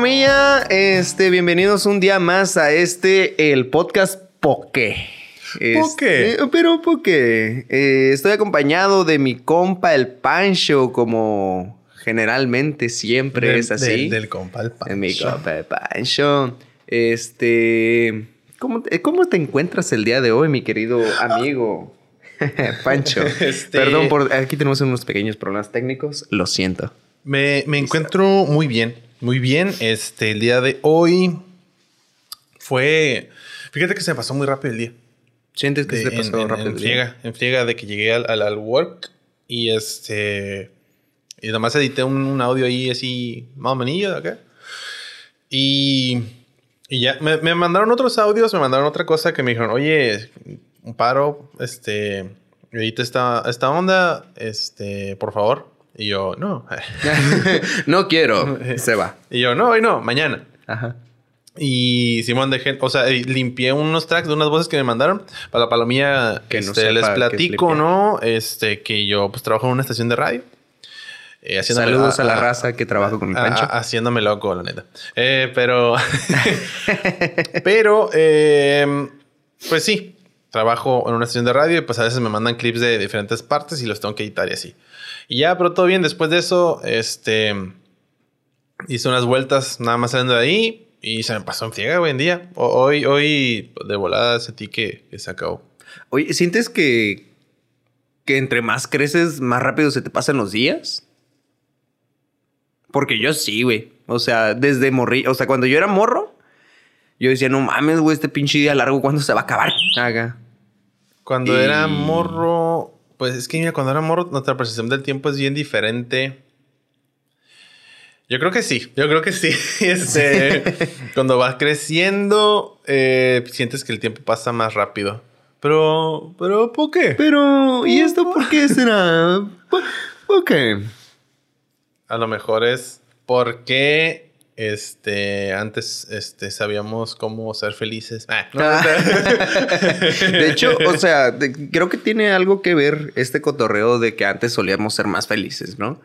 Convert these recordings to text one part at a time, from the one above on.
Palomilla, este, bienvenidos un día más a este, el podcast Poké. Este, pero Poké. Eh, estoy acompañado de mi compa el Pancho, como generalmente siempre Del- es así. Del, del compa, el De mi Pancho. compa el Pancho. Este, ¿cómo, te- ¿cómo te encuentras el día de hoy, mi querido amigo? Pancho. Este- Perdón por aquí tenemos unos pequeños problemas técnicos. Lo siento. Me, me encuentro muy bien, muy bien. Este, el día de hoy fue... Fíjate que se me pasó muy rápido el día. ¿Sientes que De- se te en, pasó en- rápido? en friega, en friega de que llegué al, al, al work y este... Y nomás edité un, un audio ahí así, más o menos, acá. Y, y ya, me, me mandaron otros audios, me mandaron otra cosa que me dijeron, oye, un paro, este, edita esta, esta onda, este, por favor. Y yo, no. no quiero. Se va. y yo, no, hoy no, mañana. Ajá. Y Simón dejé, o sea, eh, limpié unos tracks de unas voces que me mandaron para la palomilla. Que no este, les platico. ¿no? Este, que yo pues trabajo en una estación de radio. Eh, Saludos a, la raza que trabaja con el a- Pancho. a- haciéndome loco, la neta. Eh, pero. pero, eh, pues sí. Trabajo en una estación de radio y pues a veces me mandan clips de diferentes partes y los tengo que editar y así. Y ya, pero todo bien. Después de eso, este. Hice unas vueltas nada más saliendo de ahí y se me pasó en friega hoy en día. O- Hoy, hoy de volada sentí que, que se acabó. Oye, ¿sientes que, que entre más creces, más rápido se te pasan los días? Porque yo sí, güey. O sea, desde morri... O sea, cuando yo era morro, yo decía, no mames, güey, este pinche día largo, ¿cuándo se va a acabar? Haga. Cuando Y- era morro, pues es que mira, cuando era morro, nuestra percepción del tiempo es bien diferente. Yo creo que sí, yo creo que sí. Este, cuando vas creciendo, eh, sientes que el tiempo pasa más rápido. Pero, pero, ¿por qué? Pero, ¿y esto por qué será? ¿Por, por qué? A lo mejor es porque este, antes este, sabíamos cómo ser felices. Ah, no, De hecho, o sea, de- creo que tiene algo que ver este cotorreo de que antes solíamos ser más felices, ¿no?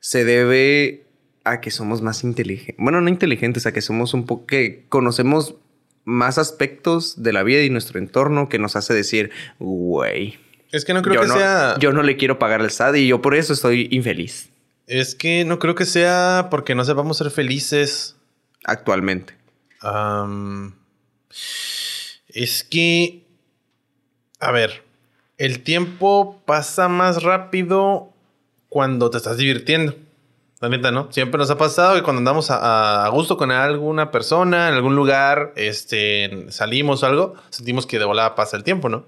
Se debe a que somos más inteligentes. Bueno, no inteligentes, a que somos un poco que conocemos más aspectos de la vida y nuestro entorno que nos hace decir, güey, es que no creo yo, que no, sea. yo no le quiero pagar al SAT y yo por eso estoy infeliz Es que no creo que sea porque no sepamos ser felices. actualmente. Es que, a ver, el tiempo pasa más rápido cuando te estás divirtiendo. La neta, ¿no? Siempre nos ha pasado que cuando andamos a, a gusto con alguna persona, en algún lugar, este, salimos o algo, sentimos que de volada pasa el tiempo, ¿no?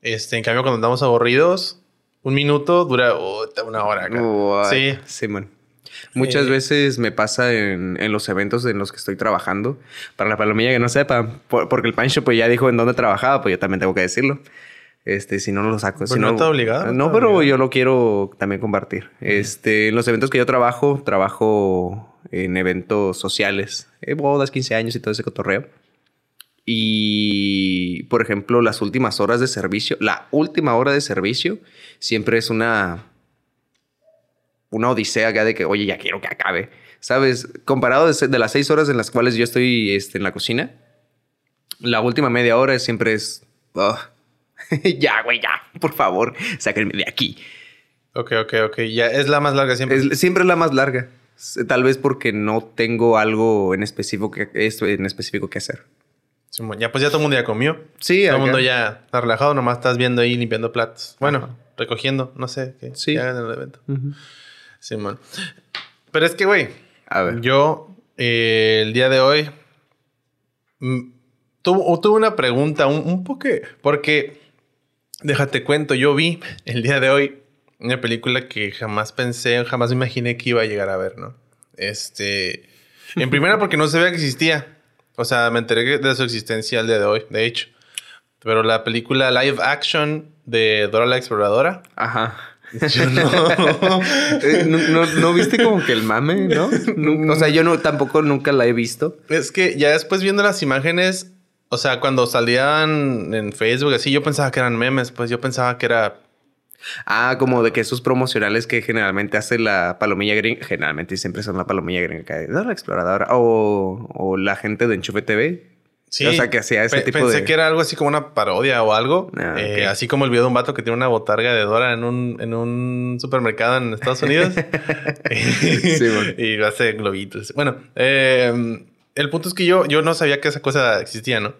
Este, en cambio, cuando andamos aburridos, un minuto dura puta, una hora. acá. Sí. Simón. Muchas Eh. veces me pasa en, en los eventos en los que estoy trabajando. Para la palomilla que no sepa, por- porque el Pancho pues ya dijo en dónde trabajaba, pues yo también tengo que decirlo. Este, si no lo saco. Pues si no no, está obligado, no No, está pero obligado. yo lo quiero también compartir. Este, en los eventos que yo trabajo, trabajo en eventos sociales, eh, bodas, 15 años y todo ese cotorreo. Y, por ejemplo, las últimas horas de servicio, la última hora de servicio siempre es una una odisea acá de que, oye, ya quiero que acabe. ¿Sabes? Comparado de, de las seis horas en las cuales yo estoy este, en la cocina, la última media hora siempre es, "Ugh, ya, güey, ya, por favor, sáquenme de aquí. Ok, ok, ok. Ya es la más larga siempre. Es, siempre es la más larga. Tal vez porque no tengo algo en específico que, en específico que hacer. Ya pues ya todo el mundo ya comió. Sí, Todo el mundo ya está relajado, nomás estás viendo ahí limpiando platos. Bueno, recogiendo, no sé qué. Sí. hagan en el evento. Ujú. Simón. Pero es que, güey, A ver. yo eh, el día de hoy mm, tuve, tuve una pregunta, un, un poco, porque, déjate cuento, yo vi el día de hoy una película que jamás pensé, jamás imaginé que iba a llegar a ver, ¿no? Este, en primera porque no sabía que existía. O sea, me enteré de su existencia el día de hoy, de hecho. Pero la película live action de Dora la Exploradora. Ajá. Yo no. Eh, ¿No, no, no viste como que el mame, no? O sea, yo no, tampoco nunca la he visto. Es que ya después viendo las imágenes, o sea, cuando salían en Facebook así, yo pensaba que eran memes, pues yo pensaba que era Ah, como de que esos promocionales que generalmente hace la palomilla gringa, generalmente siempre son la palomilla gringa, que la exploradora, o, o la gente de Enchufe TV. Sí. O sea, que hacía ese tipo pensé de... que era algo así como una parodia o algo. Ah, Eh, así como el video de un vato que tiene una botarga de Dora en un, en un supermercado en Estados Unidos. bueno. y hace globitos. Bueno, eh, el punto es que yo, yo no sabía que esa cosa existía, ¿no?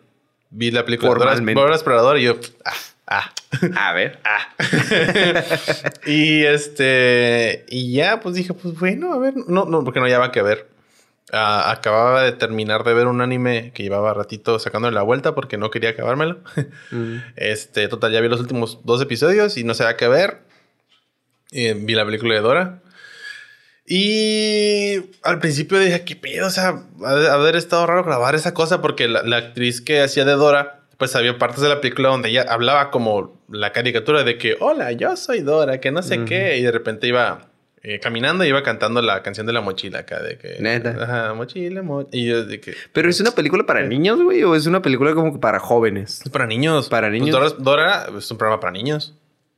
Vi la película de Dora. Dora Explorador y yo... Ah, ah. A ver. Ah. y este. Y ya, pues dije, pues bueno, a ver. No, no, porque no llevaba que ver. Ah, acababa de terminar de ver un anime que llevaba ratito sacándole la vuelta porque no quería acabármelo. Mm. Este, total, ya vi los últimos dos episodios y no sabía qué ver. Eh, vi la película de Dora. Y al principio dije, ¿qué pedo? O sea, haber estado raro grabar esa cosa porque la, la actriz que hacía de Dora, pues había partes de la película donde ella hablaba como la caricatura de que, hola, yo soy Dora, que no sé qué. Y de repente iba eh, caminando y iba cantando la canción de la mochila acá, de que... Neta. Ajá, mochila, mo-". Y yo de que... ¿Pero es una película para niños, güey? ¿O es una película como que para jóvenes? Es para niños. Para Pues niños. Dora, Dora es un programa para niños.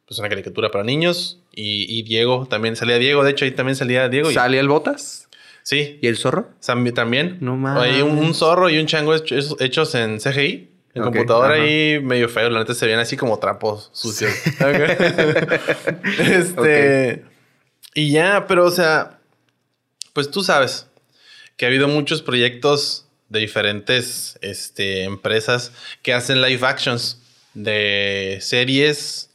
Es una caricatura para niños. Y, y Diego, también salía Diego. De hecho, ahí también salía Diego. y- ¿Sale el Botas? sí, ¿Y el zorro? También. No mames. Hay un, un zorro y un chango hecho- hechos, hechos en CGI. En Ok, computadora y medio feo. La neta se ven así como trapos sucios. este. Y ya, pero o sea. Pues tú sabes que ha habido muchos proyectos de diferentes este, empresas que hacen live actions de series,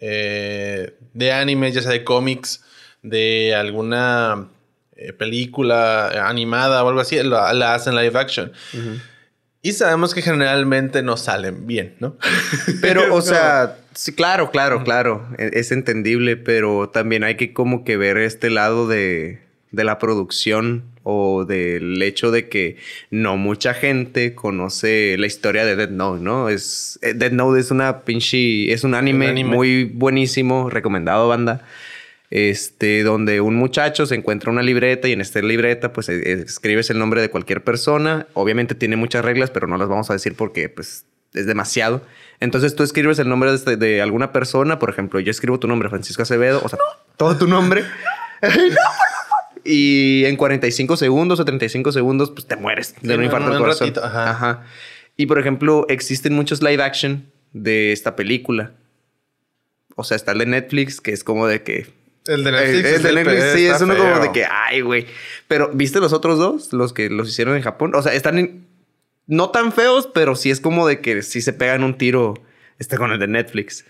eh, de animes, ya sea de cómics, de alguna eh, película animada o algo así, la, la hacen live action. Y sabemos que generalmente no salen bien, ¿no? Pero, o sea, sí, claro, claro, claro. e- Es entendible, pero también hay que como que ver este lado de, de la producción o del hecho de que no mucha gente conoce la historia de Dead Note, ¿no? Es, eh, Dead Note es una pinche, es un anime, Un anime. muy buenísimo, recomendado, banda. Este, donde un muchacho se encuentra una libreta y en esta libreta, pues eh, escribes el nombre de cualquier persona. Obviamente tiene muchas reglas, pero no las vamos a decir porque, pues, es demasiado. Entonces tú escribes el nombre de, este- de alguna persona, por ejemplo, yo escribo tu nombre, Francisco Acevedo, o sea, todo tu nombre. y en 45 segundos o 35 segundos, pues te mueres de Sí, un infarto del corazón. ratito, ajá. Y por ejemplo, existen muchos live action de esta película. O sea, está el de Netflix, que es como de que El de Netflix. el de Netflix, sí, está es uno como de que, ay, güey. Pero, ¿viste los otros dos? Los que los hicieron en Japón. O sea, están en- no tan feos, pero sí es como de que sí se pegan un tiro este con el de Netflix.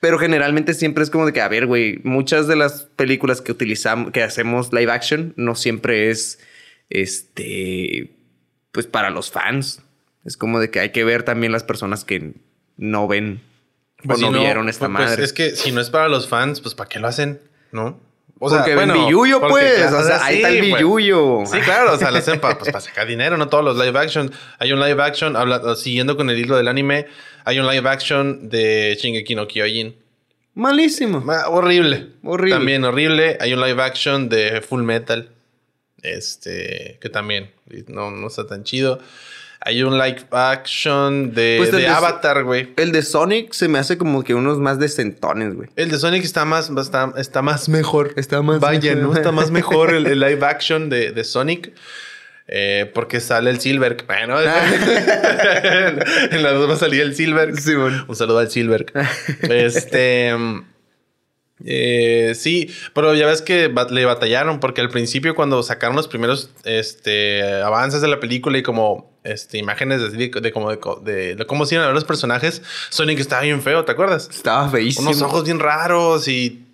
Pero generalmente siempre es como de que, a ver, güey, muchas de las películas que utilizamos, que hacemos live action, no siempre es, este, pues para los fans. Es como de que hay que ver también las personas que no ven Pues o si no, vieron esta pues, madre. es que si no es para los fans, pues ¿para qué lo hacen? ¿No? O porque ven bueno, billuyo, porque pues. o sea, ahí está el pues. billuyo. Sí, claro, o sea, lo hacen para sacar dinero, no todos los live action. Hay un live action, habla- siguiendo con el hilo del anime, hay un live action de Shingeki no Kyojin. Malísimo. Horrible. Horrible. También horrible. Hay un live action de Full Metal. Este, que también no, no está tan chido. Hay un live action de, Pues de de- Avatar, güey. El de Sonic se me hace como que unos más decentones, güey. El de Sonic está más, está, está más mejor. Está más Vaya, mejor. ¿no? Está más mejor el, el live action de, de Sonic. eh, porque sale el Silver. Bueno, en las dos va a salir el Silver. Simón. Un saludo al Silver. Este. eh, sí, pero ya ves que le batallaron porque al principio cuando sacaron los primeros este, avances de la película y como este, imágenes de, de, de como de, co- de- de cómo se iban a ver los personajes, Sonic estaba bien feo, ¿te acuerdas? Estaba feísimo. Unos ojos bien raros y...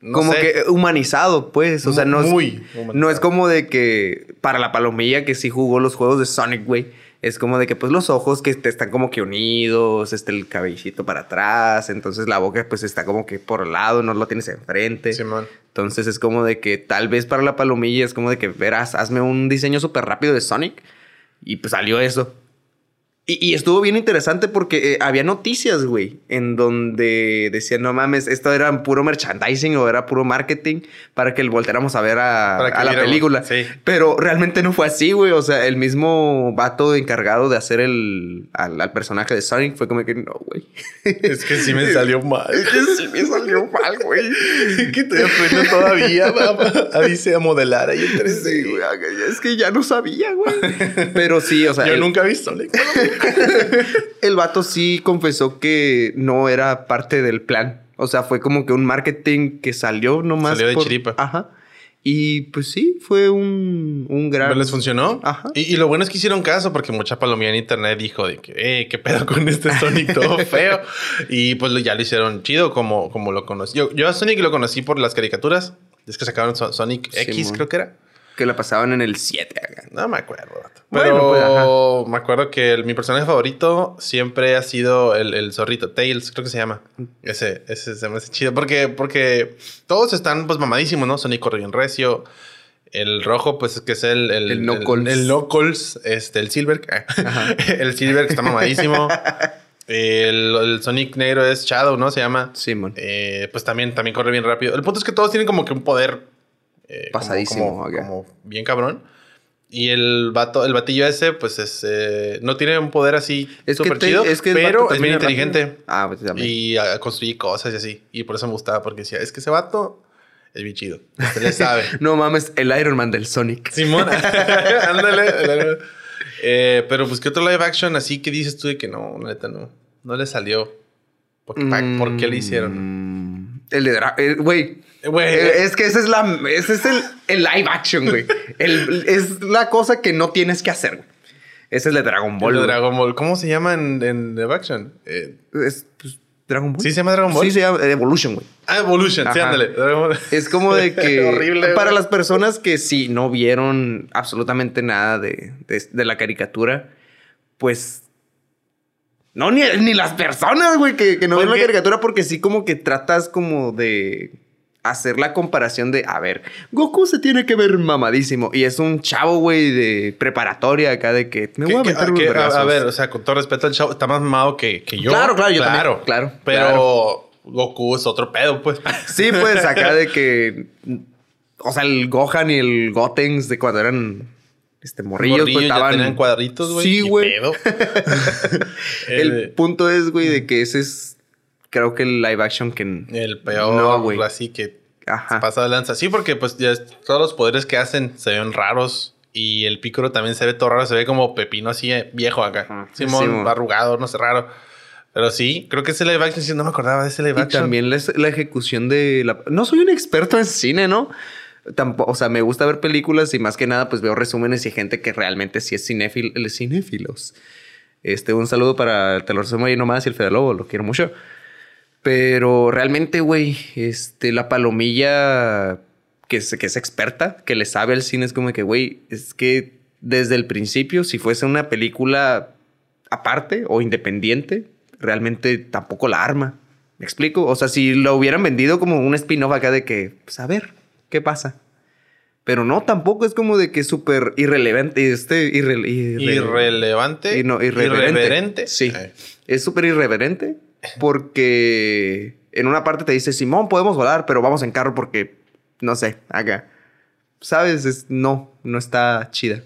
no como sé. que humanizado, pues. O sea, no es, Muy humanizado. no es como de que para la palomilla que sí jugó los juegos de Sonic, güey. Es como de que pues los ojos que te están como que unidos, este el cabellito para atrás, entonces la boca pues está como que por el lado, no lo tienes enfrente. Simón. Entonces es como de que tal vez para la palomilla es como de que verás, hazme un diseño súper rápido de Sonic y pues salió eso. Y, estuvo bien interesante porque eh, había noticias, güey, en donde decían, no mames, esto era puro merchandising o era puro marketing para que volteáramos a ver a, la película. Pero realmente no fue así, güey. O sea, el mismo vato encargado de hacer el al, personaje de Sonic fue como que no, güey. Es que sí me salió mal. es que sí me salió mal, güey. que estoy aprendiendo todavía a, dice, a modelar ahí en Sí, güey. Es que ya no sabía, güey. Pero sí, o sea. Yo nunca he visto Sonic. el vato sí confesó que no era parte del plan. O sea, fue como que un marketing que salió nomás. Salió de chiripa. Ajá. Y pues sí, fue un, un gran. ¿Les funcionó? Ajá. Y, lo bueno es que hicieron caso porque mucha palomía en internet dijo de que, eh, qué pedo con este Sonic todo feo. y pues ya lo hicieron chido como, como lo conocí. Yo, yo a Sonic lo conocí por las caricaturas. Es que sacaron Sonic X, creo que era que la pasaban en el 7 No me acuerdo. Pero pues, me acuerdo que mi personaje favorito siempre ha sido el, zorrito, Tails, creo que se llama. Ese, ese se me hace chido. Porque, porque todos están pues mamadísimos, ¿no? Sonic corre bien recio. El rojo, pues, que es el... El, el Knuckles. El, Knuckles, este, el Silver. el Silver que está mamadísimo. El, Sonic negro es Shadow, ¿no? Se llama. Simon. Eh, pues también, también corre bien rápido. El punto es que todos tienen como que un poder eh, Pasadísimo. Como, bien cabrón. Y el vato, el batillo ese, pues es, eh, no tiene un poder así súper chido, es que pero es muy inteligente. Ah, pues también. Y a, construir cosas y así. Y por eso me gustaba, porque decía, es que ese vato es bien chido. Se le sabe. no mames, el Iron Man del Sonic. Simón, ándale. Eh, pero pues, ¿qué otro live action así que dices tú de que no, neta, no, no le salió? ¿Por, qué le hicieron? El de... Güey, eh, es que ese es, la, ese es el, live action, güey. es la cosa que no tienes que hacer, güey. Ese es el de Dragon Ball. El de Dragon Ball. ¿Cómo se llama en, en live action? Eh, es pues, Dragon Ball. ¿Sí se llama Dragon Ball? Sí, se llama Evolution, güey. Ah, Evolution, sí, ándale. Es como de que. Horrible. Para las personas que sí no vieron absolutamente nada de, de, la caricatura, pues. No, ni, ni las personas, güey, que, que no ven la caricatura, porque sí, como que tratas como de hacer la comparación de, a ver, Goku se tiene que ver mamadísimo. Y es un chavo, güey, de preparatoria acá de que me voy a meter a, ver, o sea, con todo respeto, el chavo está más mamado que, que yo. Claro, claro, yo claro, también. Claro. Pero Goku es otro pedo, pues. Sí, pues acá de que. O sea, el Gohan y el Gotenks de cuando eran este morrillos, pues estaban. tenían cuadritos, güey. Sí, güey. el punto es, güey, de que ese es creo que el live action que... El peor, güey. Así que Ajá. pasa de lanza. Sí, porque pues ya todos los poderes que hacen se ven raros. Y el pícoro también se ve todo raro. Se ve como pepino así eh, viejo acá. Simón, arrugado, no sé, raro. Pero sí, creo que ese live action, sí, no me acordaba de ese live action. Y también la, ejecución de la... No soy un experto en cine, ¿no? Tampoco, o sea, me gusta ver películas y más que nada pues veo resúmenes y gente que realmente sí es cinéfilo, cinéfilos. Este, un saludo para Te lo resumo ahí nomás y el Fede Lobo, lo quiero mucho. Pero realmente, güey, este, la palomilla que es, que es experta, que le sabe al cine, es como que, güey, es que desde el principio, si fuese una película aparte o independiente, realmente tampoco la arma. ¿Me explico? O sea, si lo hubieran vendido como un spin-off acá de que, pues a ver, ¿qué pasa? Pero no, tampoco es como de que es súper irrelevante. Este, irrelevante. Y no, irreverente. Sí. Es súper irreverente porque en una parte te dice, Simón, podemos volar, pero vamos en carro porque, no sé, acá. ¿Sabes? no, no está chida.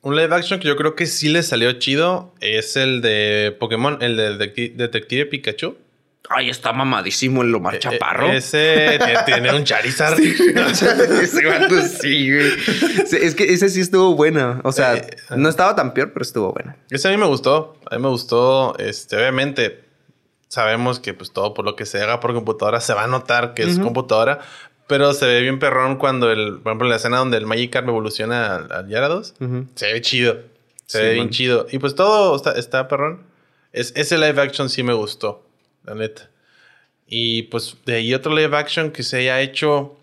Un live action que yo creo que sí le salió chido es el de Pokémon, el de Detective Pikachu. Ay, está mamadísimo el Lomar eh, Chaparro. ese tiene un Charizard. ese vato sí, güey. Es que ese sí estuvo buena. O sea, eh, no estaba tan peor, pero estuvo buena. Ese a mí me gustó. A mí me gustó. Este, obviamente, sabemos que pues todo por lo que se haga por computadora se va a notar que es computadora, pero se ve bien perrón cuando el, por ejemplo, la escena donde el Magikarp evoluciona al, Yarados, se ve chido. Se ve bien chido. Y pues todo está, está perrón. Es, ese live action sí me gustó, la neta. Y pues de ahí otro live action que se haya hecho.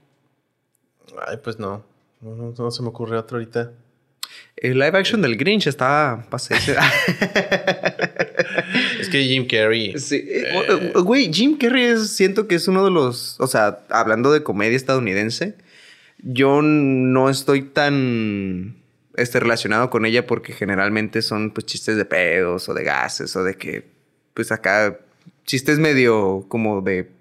Ay, pues no. No, no, se me ocurre otro ahorita. El live action del Grinch está pasé. es que Jim Carrey. Sí. Eh, eh, güey, Jim Carrey siento que es uno de los. O sea, hablando de comedia estadounidense, yo no estoy tan este, relacionado con ella porque generalmente son pues chistes de pedos o de gases o de que pues acá chistes medio como de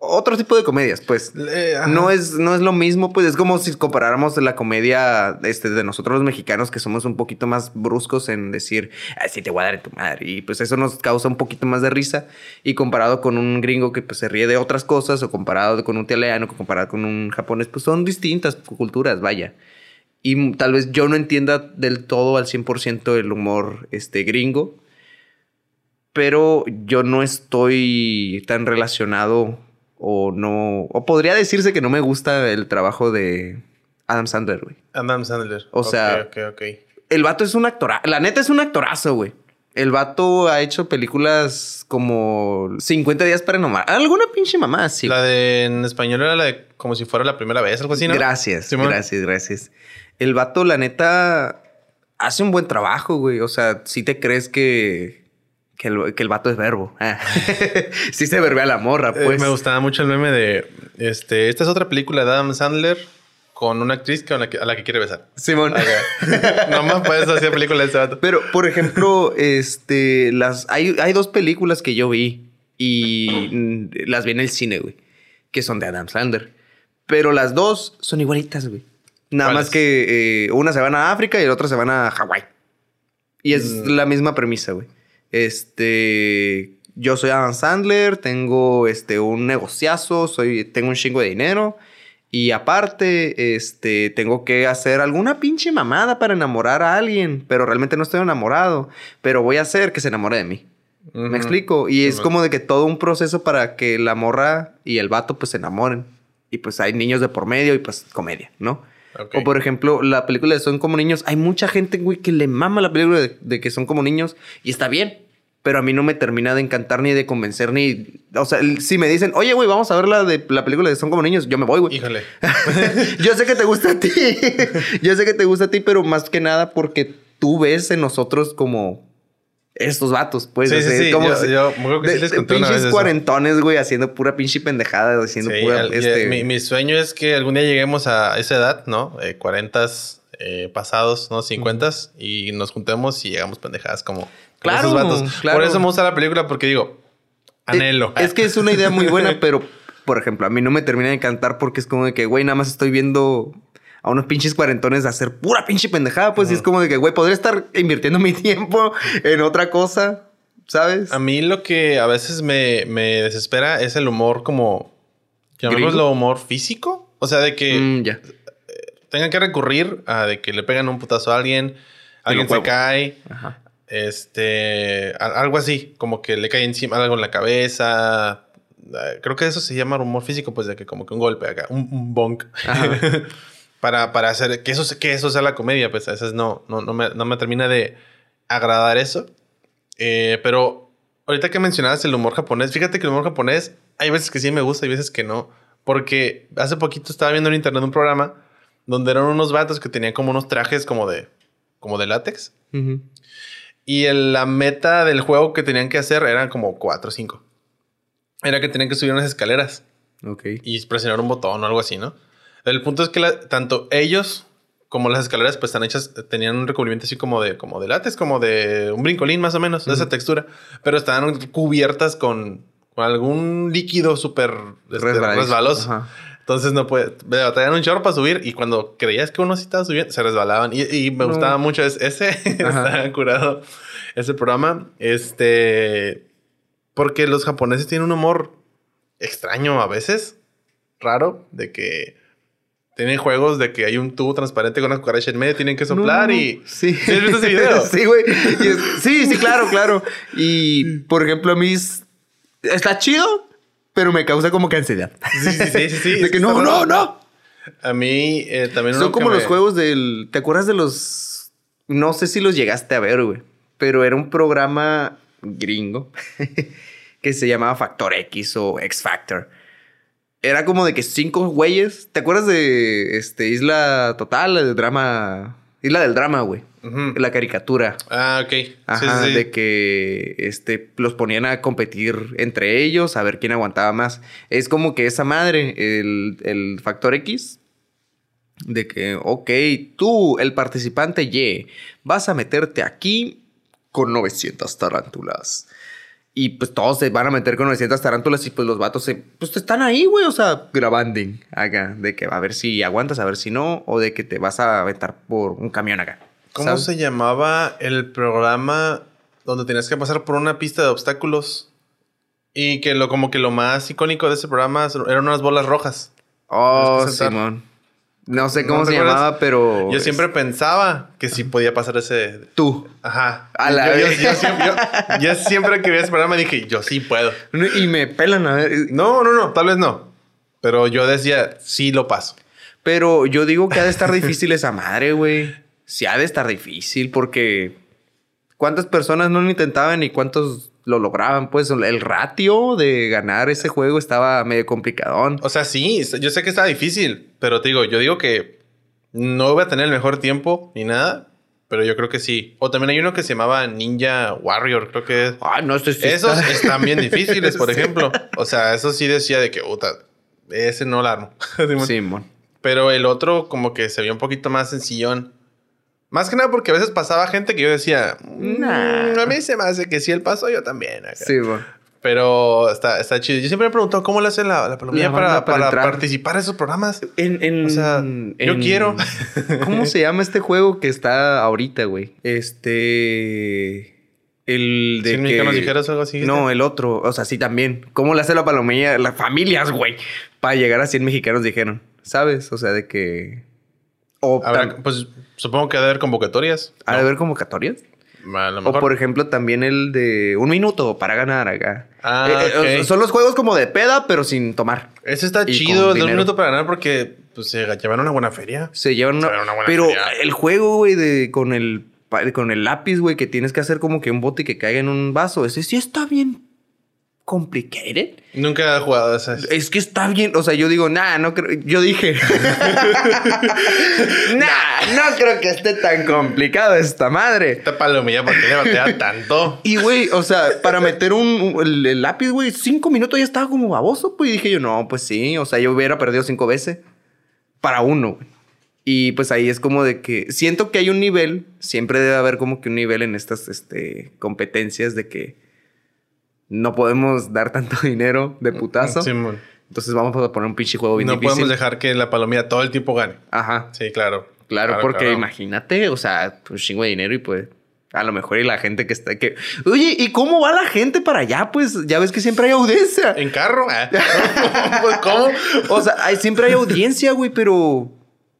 otro tipo de comedias, pues. Eh, no es, no es lo mismo, pues es como si comparáramos la comedia este, de nosotros los mexicanos, que somos un poquito más bruscos en decir, así te voy a dar en tu madre. Y pues eso nos causa un poquito más de risa. Y comparado con un gringo que pues se ríe de otras cosas, o comparado con un italiano, o comparado con un japonés, pues son distintas culturas, vaya. Y m- tal vez yo no entienda del todo al 100% el humor este, gringo, pero yo no estoy tan relacionado o no, o podría decirse que no me gusta el trabajo de Adam Sandler, güey. Adam Sandler. O sea- Ok, ok, ok. El vato es un actorazo, la neta es un actorazo, güey. El vato ha hecho películas como 50 días para enamorar. Alguna pinche mamá así. La de en español era la de como si fuera la primera vez, algo así, ¿no? Gracias, gracias, gracias. El vato, la neta, hace un buen trabajo, güey. O sea, si te crees que, que, el, que el vato es verbo. Ah. sí se verbea la morra, Eh, pues. me gustaba mucho el meme de este. Esta es otra película de Adam Sandler con una actriz que- a la que, a la que quiere besar. Simón. Nomás por eso hacía película de ese vato. Pero, por ejemplo, este, las, hay, hay dos películas que yo vi y mm, las vi en el cine, güey, que son de Adam Sandler. Pero las dos son igualitas, güey. Nada más que eh, una se van a África y la otra se van a Hawái. Y es Mm. la misma premisa, güey. Este, yo soy Adam Sandler, tengo este, un negociazo, soy, tengo un chingo de dinero. Y aparte, este, tengo que hacer alguna pinche mamada para enamorar a alguien, pero realmente no estoy enamorado, pero voy a hacer que se enamore de mí. ¿Me explico? Y es como de que todo un proceso para que la morra y el vato pues se enamoren. Y pues hay niños de por medio y pues comedia, ¿no? O por ejemplo, la película de Son como niños. Hay mucha gente, güey, que le mama la película de, de que son como niños y está bien. Pero a mí no me termina de encantar ni de convencer ni... O sea, si me dicen, oye, güey, vamos a ver la de la película de Son como niños, yo me voy, güey. Híjole. Yo sé que te gusta a ti. Yo sé que te gusta a ti, pero más que nada porque tú ves en nosotros como estos vatos, pues. Sí, o sí, sea, sí, como yo- acuerdo que sí de- les de conté una vez pinches eso. cuarentones, güey, haciendo pura pinche pendejada, haciendo Sí, pura. el- este... mi, mi sueño es que algún día lleguemos a esa edad, ¿no? Eh, 40 eh, pasados, ¿no? 50 y nos juntemos y llegamos pendejadas como como Claro, esos vatos. claro. Por eso me gusta la película porque digo, anhelo. Eh, Es que es una idea muy buena, pero, por ejemplo, a mí no me termina de encantar porque es como de que, güey, nada más estoy viendo a unos pinches cuarentones hacer pura pinche pendejada, pues, y es como de que, güey, podría estar invirtiendo mi tiempo en otra cosa, ¿sabes? A mí lo que a veces me, me desespera es el humor como, llamémoslo humor físico. O sea, de que Mm, ya. tengan que recurrir a de que le pegan un putazo a alguien, alguien se cae, Ajá. este, a- algo así, como que le cae encima algo en la cabeza. Eh, Creo que eso se llama humor físico, pues de que como que un golpe acá, un, un bonk. Para, para hacer que eso, que eso sea la comedia, pues a veces no, no, no, me, no me termina de agradar eso. Eh, pero ahorita que mencionabas el humor japonés, fíjate que el humor japonés hay veces que sí me gusta y veces que no. Porque hace poquito estaba viendo en internet un programa donde eran unos vatos que tenían como unos trajes como de, como de látex. Y el- la meta del juego que tenían que hacer eran como cuatro o cinco. Era que tenían que subir unas escaleras Ok. y presionar un botón o algo así, ¿no? El punto es que la- tanto ellos como las escaleras pues están hechas, tenían un recubrimiento así como de, como de látex, como de un brincolín más o menos, de esa textura, pero estaban cubiertas con, con algún líquido súper este, resbaloso. Entonces no puede, batallaron un chorro para subir y cuando creías que uno sí estaba subiendo, se resbalaban. Y, y me No. gustaba mucho ese, ese estaba curado, ese programa. Este, porque los japoneses tienen un humor extraño a veces, raro, de que tienen juegos de que hay un tubo transparente con una cucaracha en medio, tienen que soplar No, no, y... Sí. ¿Sí has visto ese video? sí, güey. Es- Sí, sí, claro, claro. Y, por ejemplo, a mí es- está chido, pero me causa como que ansiedad. Sí, sí, sí, sí, sí. De que no, no, no. A mí eh, también Son como me- los juegos del... ¿Te acuerdas de los... No sé si los llegaste a ver, güey. Pero era un programa gringo que se llamaba Factor X o X Factor. Era como de que cinco güeyes... ¿Te acuerdas de este, Isla Total? El drama... Isla del drama, güey. La caricatura. Ah, ok. Ajá, sí, sí. de que este, los ponían a competir entre ellos, a ver quién aguantaba más. Es como que esa madre, el, el Factor X, De que, ok, tú, el participante Y, vas a meterte aquí con 900 tarántulas. Y pues todos se van a meter con 900 tarántulas y pues los vatos se, pues están ahí, güey, o sea, grabando acá, de que a ver si aguantas, a ver si no, o de que te vas a aventar por un camión acá. ¿Cómo se llamaba el programa donde tenías que pasar por una pista de obstáculos? Y que lo como que lo más icónico de ese programa eran unas bolas rojas. Oh, Simón. No sé cómo se llamaba, pero. Yo siempre pensaba que sí podía pasar ese. Tú. Ajá. A la yo, yo, siempre, yo, siempre, que vi ese programa dije, yo sí puedo. Y me pelan a ver. No, no, no, tal vez no. Pero yo decía, sí lo paso. Pero yo digo que ha de estar difícil esa madre, güey. Sí ha de estar difícil porque. ¿Cuántas personas no lo intentaban y cuántos lo lograban, pues el ratio de ganar ese juego estaba medio complicadón. O sea, sí, yo sé que está difícil, pero te digo, yo digo que no voy a tener el mejor tiempo ni nada, pero yo creo que sí. O también hay uno que se llamaba Ninja Warrior, creo que es. Ah, no, esto sí Esos están bien difíciles, por ejemplo. O sea, eso sí decía de que, puta, ese no lo armo. sí, Pero el otro como que se vio un poquito más sencillón. Más que nada porque a veces pasaba gente que yo decía, mm, a mí se me hace que si él pasó, yo también. Sí, bueno. Pero está, está chido. Yo siempre me pregunto cómo le hace la, la palomilla para, para, participar en esos programas. En, o sea, yo quiero. ¿Cómo se llama este juego que está ahorita, güey? Este. El de. que... nos dijeras algo así? No, el otro. O sea, sí también. ¿Cómo le hace la palomilla? Las familias, güey. Para llegar a 100 mexicanos dijeron. ¿Sabes? O sea, de que. O pues supongo que ha de haber convocatorias. ¿Ha de haber convocatorias? O por ejemplo también el de un minuto para ganar acá. Ah, eh, eh, son los juegos como de peda, pero sin tomar. Ese está chido, de un minuto para ganar porque pues, se llevan una buena feria. Se llevan una, buena pero el juego, güey, de con el con el lápiz, güey, que tienes que hacer como que un bote que caiga en un vaso. Ese sí está bien complicated. Nunca he jugado esa. Es que está bien. O sea, yo digo, nah, no creo. Yo dije, nah, no creo que esté tan complicado esta madre. Esta palomilla, ¿por qué le batea tanto? Y, güey, o sea, para meter un, el, lápiz, güey, cinco minutos ya estaba como baboso. Pues y dije yo, no, pues sí. O sea, yo hubiera perdido cinco veces para uno, güey. Y pues ahí es como de que siento que hay un nivel, siempre debe haber como que un nivel en estas este, competencias de que no podemos dar tanto dinero de putazo. Sí, Entonces vamos a poner un pinche juego bien no difícil. No podemos dejar que la palomilla todo el tiempo gane. Ajá. Sí, claro. Claro, porque imagínate, o sea, un chingo de dinero y pues a lo mejor y la gente que está que oye y cómo va la gente para allá pues ya ves que siempre hay audiencia en carro pues, cómo o sea hay, siempre hay audiencia güey pero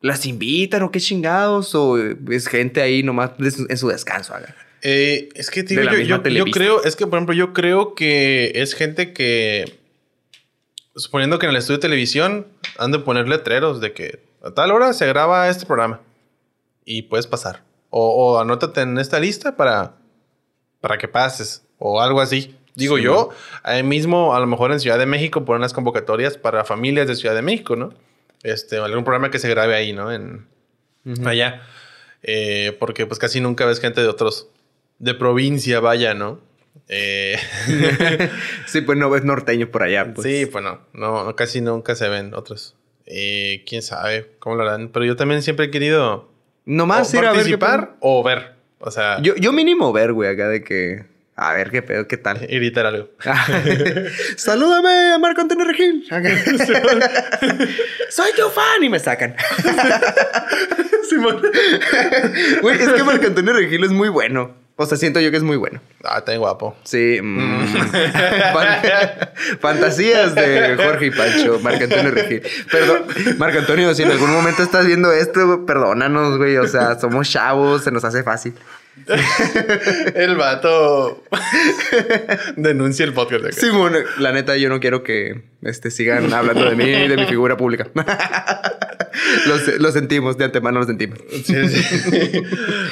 las invitan o qué chingados o es gente ahí nomás en su descanso haga eh, es que tío, yo, creo, es que por ejemplo, yo creo que es gente que, suponiendo que en el estudio de televisión han de poner letreros de que a tal hora se graba este programa y puedes pasar. O, anótate en esta lista para, para que pases o algo así. Digo yo, ahí mismo, a lo mejor en Ciudad de México ponen las convocatorias para familias de Ciudad de México, ¿no? Este, algún programa que se grabe ahí, ¿no? En, Allá. Eh, porque pues casi nunca ves gente de otros de provincia, vaya, ¿no? Eh... sí, pues no ves norteños por allá. Pues. Sí, pues no, no, casi nunca se ven otros. Eh, quién sabe cómo lo harán. Pero yo también siempre he querido. Nomás ir participar a ver o ver. O sea. Yo, yo mínimo ver, güey, acá de que. A ver qué pedo, qué tal. Gritar algo. Salúdame a Marco Antonio Regil. Soy tu fan y me sacan. Simón. Güey, es que Marco Antonio Regil es muy bueno. O sea, siento yo que es muy bueno. Ah, está guapo. Sí. Mm. Fantasías de Jorge y Pancho, Marco Antonio Regil. Perdón, Marco Antonio, si en algún momento estás viendo esto, perdónanos, güey. O sea, somos chavos, se nos hace fácil. el vato denuncia el podcast. De Sí, bueno, la neta, yo no quiero que este, sigan hablando de mí y de mi figura pública. lo, sentimos, de antemano lo sentimos. Sí, sí.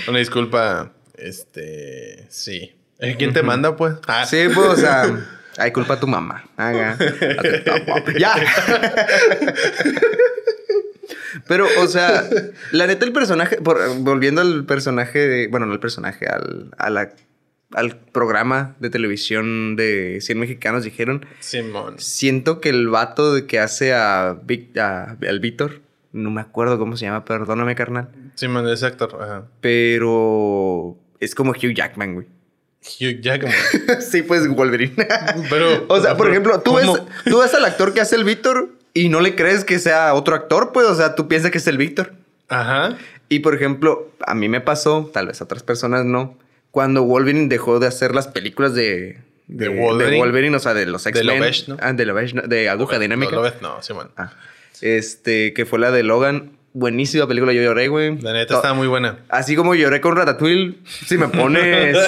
Una disculpa este, sí. ¿Quién te manda, pues? Ah. Sí, pues, o sea, hay culpa a tu mamá. Haga. ya. Pero, o sea, la neta, el personaje, volviendo al personaje, bueno, no al personaje, al, al programa de televisión de 100 mexicanos, dijeron. Simón. Siento que el vato de que hace a, Vic, a al Víctor, No me acuerdo cómo se llama, perdóname, carnal. Sí, man, ese actor. Ajá. Pero es como Hugh Jackman, güey. Hugh Jackman. sí, pues Wolverine. Pero. o sea, por ejemplo, tú ves, tú ves al actor que hace el Víctor y no le crees que sea otro actor, pues, o sea, tú piensas que es el Víctor. Ajá. Y por ejemplo, a mí me pasó, tal vez a otras personas no, cuando Wolverine dejó de hacer las películas de, ¿De Wolverine? o sea, de los De X-Men. Lovesh, ¿no? Ah, de Lovesh, de Aguja Dinámica. No, lo ves, no, sí, man. Ah, este, que fue la de Logan. Buenísima película, yo lloré, güey. La neta estaba muy buena. Así como lloré con Ratatouille, si me pones.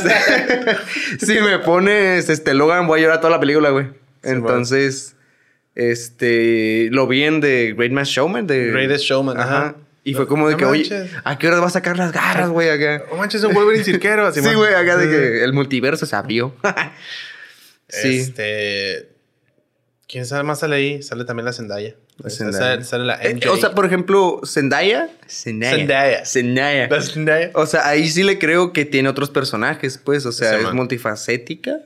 si me pones este Logan, voy a llorar toda la película, güey. Sí, Entonces, este. Lo vi en The Great Mass Showman. De, Greatest Showman, Ajá. ajá. Y fue No- como de no que, oye. ¿a qué hora vas a sacar las garras, güey? Acá. Oh, manches, un Wolverine cirquero. así, Sí, man. güey, acá de que el multiverso se abrió. sí. Este. ¿Quién sabe más sale ahí? Sale también la Zendaya. Zendaya. Sale, la Eh, MJ. o sea, por ejemplo, Zendaya. Zendaya. Zendaya. Zendaya. La Zendaya. O sea, ahí sí le creo que tiene otros personajes, pues. O sea, es man. multifacética.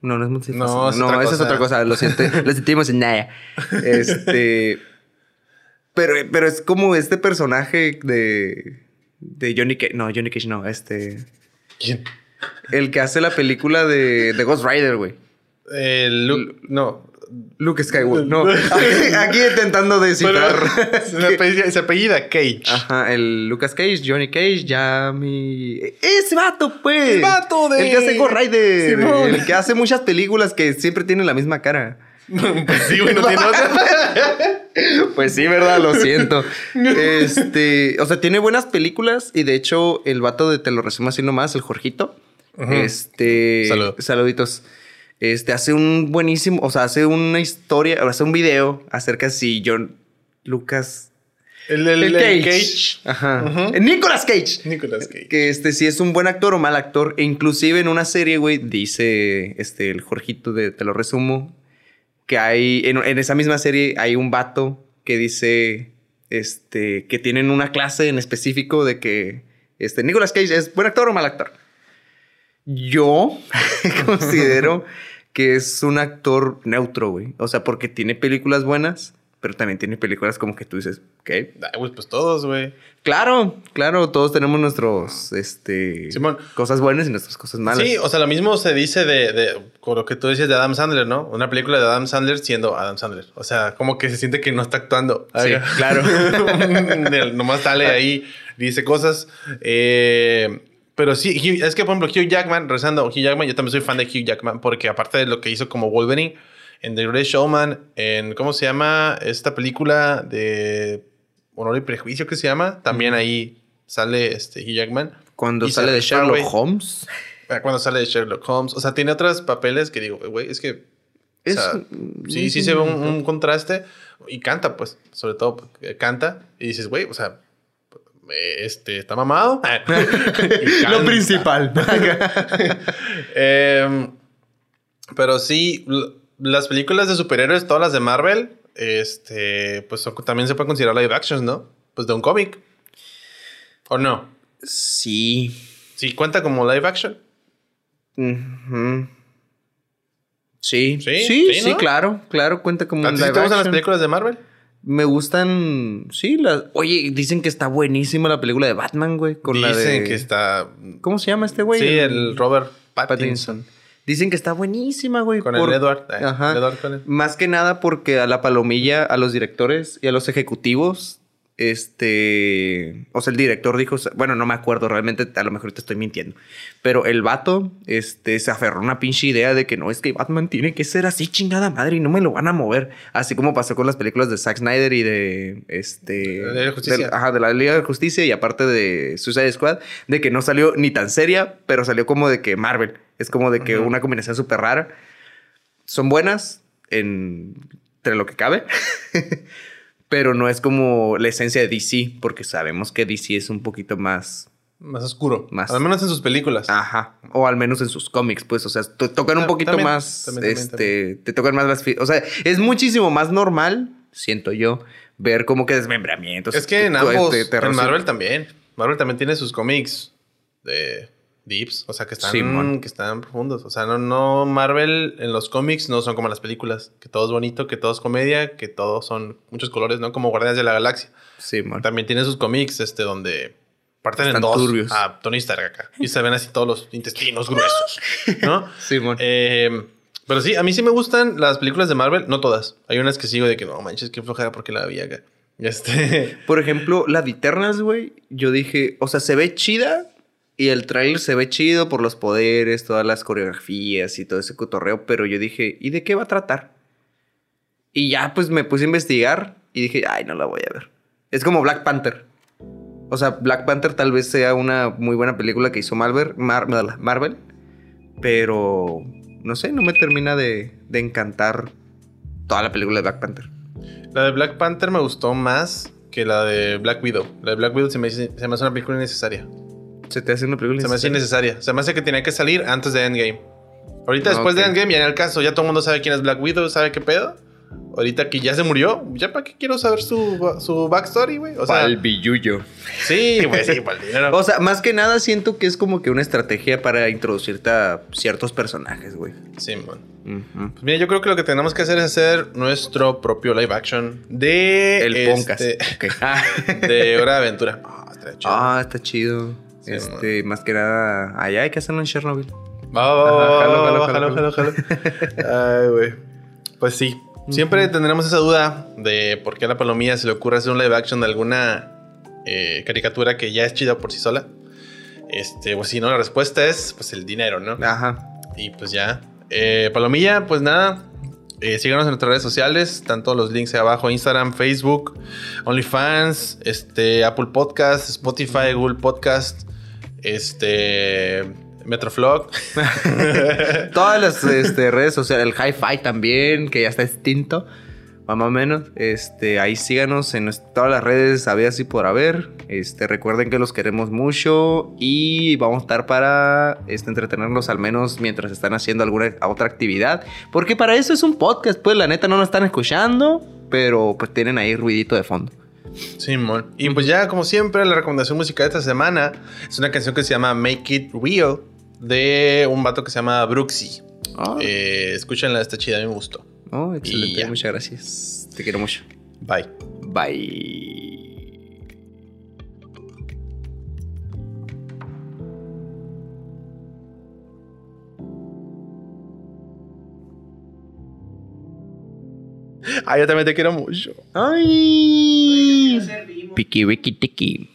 No, no es multifacética. No, es no, esa es otra cosa. Lo siento, lo sentimos en Naya. Este. Pero, pero es como este personaje de. De Johnny Cage. No, Johnny Cage no. Este. ¿Quién? El que hace la película de, de Ghost Rider, güey. Luke. No. Luke Skywalker. No. Aquí, aquí intentando descifrar. Pero se apellida, Cage. Ajá, el Lucas Cage, Johnny Cage, ya mi... Ese vato, pues. El vato de- El que hace Ghost Rider. Simón. El que hace muchas películas que siempre tienen la misma cara. pues sí, güey, no tiene otra. Pues sí, ¿verdad? Lo siento. Este... O sea, tiene buenas películas y de hecho el vato de Te lo resumo así nomás, el Jorgito. Este... Salud. Saluditos. Este, hace un buenísimo... O sea, hace una historia... Hace un video acerca de si John... Lucas... El, el, El, el Cage. Cage. Ajá. El Nicolas Cage. Nicolas Cage. Que este, si es un buen actor o mal actor. E inclusive en una serie, güey, dice este, el Jorgito de Te lo resumo. Que hay. En, en esa misma serie hay un vato que dice. Este. Que tienen una clase en específico de que. Este. Nicolas Cage es buen actor o mal actor. Yo considero que es un actor neutro, güey. O sea, porque tiene películas buenas, pero también tiene películas como que tú dices, ¿qué? Pues todos, güey. Claro, claro, todos tenemos nuestros, este, Simón. cosas buenas y nuestras cosas malas. Sí, o sea, lo mismo se dice de, de con lo que tú decías de Adam Sandler, ¿no? Una película de Adam Sandler siendo Adam Sandler. O sea, como que se siente que no está actuando. Sí, claro. Nomás sale ahí, dice cosas. Eh, pero sí, Hugh- es que, por ejemplo, Hugh Jackman, rezando, Hugh Jackman, yo también soy fan de Hugh Jackman porque aparte de lo que hizo como Wolverine en The Great Showman, en, ¿cómo se llama? Esta película de Honor y Prejuicio que se llama, también ahí sale este Hugh Jackman. Cuando sale de Sherlock. Holmes. Ah, Cuando sale de Sherlock Holmes. O sea, tiene otros papeles que digo, güey, es que. Es- o sea, sí, sí se ve un, un contraste. Y canta, pues, sobre todo canta. Y dices, güey, o sea, este, está mamado. Canta. Lo principal. Em, pero sí, las películas de superhéroes, todas las de Marvel, este, pues son- también se pueden considerar live actions, ¿no? Pues de un cómic. ¿O no? sí. Sí, cuenta como live action. Sí. Sí, Sí, sí, sí, ¿no? claro, claro, cuenta como ¿A un live te gustan las películas de Marvel? Me gustan, sí, las... Oye, dicen que está buenísima la película de Batman, güey, con la Dicen de... que está. ¿Cómo se llama este güey? sí, el Robert Pattinson. Pattinson. Dicen que está buenísima, güey. Con por- el Edward. eh, Ajá. Edward. Más que nada porque a la palomilla, a los directores y a los ejecutivos, este, o sea, el director dijo, bueno, no me acuerdo realmente, a lo mejor te estoy mintiendo, pero el vato, este, se aferró a una pinche idea de que no, es que Batman tiene que ser así chingada madre y no me lo van a mover, así como pasó con las películas de Zack Snyder y de, este, La Liga de la Justicia. ajá, de la Liga de Justicia y aparte de Suicide Squad, de que no salió ni tan seria, pero salió como de que Marvel, es como de que una combinación súper rara. Son buenas en, entre lo que cabe, pero no es como la esencia de DC, porque sabemos que DC es un poquito más, Más oscuro. Más- Al menos en sus películas. ajá, o al menos en sus cómics, pues, o sea, to- tocan un poquito también, más, también, también, este, te tocan más las, o sea, es muchísimo más normal, siento yo, ver como que desmembramientos. es que en ambos. este, te en Marvel también. Marvel también tiene sus cómics de deeps, o sea, que están, Sí, que están profundos. O sea, no, no, Marvel en los cómics no son como las películas, que todo es bonito, que todo es comedia, que todos son muchos colores, ¿no? Como Guardianes de la Galaxia. Sí, man. También tiene sus cómics, este, donde parten en dos turbios. a Tony Stark acá. Y se ven así todos los intestinos gruesos, ¿no? Sí, man. Eh, pero sí, a mí sí me gustan las películas de Marvel, no todas. Hay unas que sigo de que no manches, qué flojera porque la vi acá. Este, Por ejemplo, la de güey. Yo dije, o sea, se ve chida. Y el trailer se ve chido por los poderes, todas las coreografías y todo ese cotorreo. Pero yo dije, ¿y de qué va a tratar? Y ya, pues me puse a investigar. Y dije, ay, no la voy a ver. Es como Black Panther. O sea, Black Panther tal vez sea una muy buena película que hizo Marvel. Mar- Marvel pero no sé, no me termina de, encantar toda la película de Black Panther. la de Black Panther me gustó más que la de Black Widow. La de Black Widow se me, se me hace una película innecesaria. ¿Se te hace una película? Se me hace innecesaria? Se me hace que tenía que salir antes de Endgame. Ahorita después Ok. de Endgame, ya en el caso, ya todo el mundo sabe quién es Black Widow, sabe qué pedo. Ahorita que ya se murió, ¿ya para qué quiero saber su, su backstory, güey? O sea, Pa'l billullo. sí, güey, sí, para el dinero. O sea, más que nada siento que es como que una estrategia para introducirte a ciertos personajes, güey. Sí, man. Ujú. Pues mira, yo creo que lo que tenemos que hacer es hacer nuestro propio live action de El este, podcast. Ok. Ah. de Hora de Aventura. Ah, estaría chido. Ah, está chido. Sí, este, más que nada, allá hay que hacerlo en Chernobyl. Jalo. jalo, jalo. Ay, güey. Pues sí. Siempre tendremos esa duda de por qué a la palomilla se le ocurre hacer un live action de alguna eh, caricatura que ya es chida por sí sola. Este, pues si no, la respuesta es pues el dinero, ¿no? Ajá. Y pues ya. Eh, Palomilla, pues nada. Eh, síganos en nuestras redes sociales. Están todos los links ahí abajo: Instagram, Facebook, OnlyFans, este, Apple Podcast, Spotify, Google Podcast, este. Metroflog. Todas las este, redes sociales, el Hi-Fi también, que ya está extinto, más o menos. Este, ahí síganos en todas las redes, habidas y por haber. Este, recuerden que los queremos mucho y vamos a estar para este, entretenerlos al menos mientras están haciendo alguna otra actividad. Porque para eso es un podcast, pues la neta no nos están escuchando, pero pues tienen ahí ruidito de fondo. Simón. Y pues ya, como siempre, la recomendación musical de esta semana es una canción que se llama Make It Real de un vato que se llama Brooksy. Oh, Eh, escúchenla, está chida, a mí me gustó. oh, excelente, muchas gracias. Te quiero mucho. Bye. Bye. Ah, yo también te quiero mucho. Ay. Piki, wiki, tiki.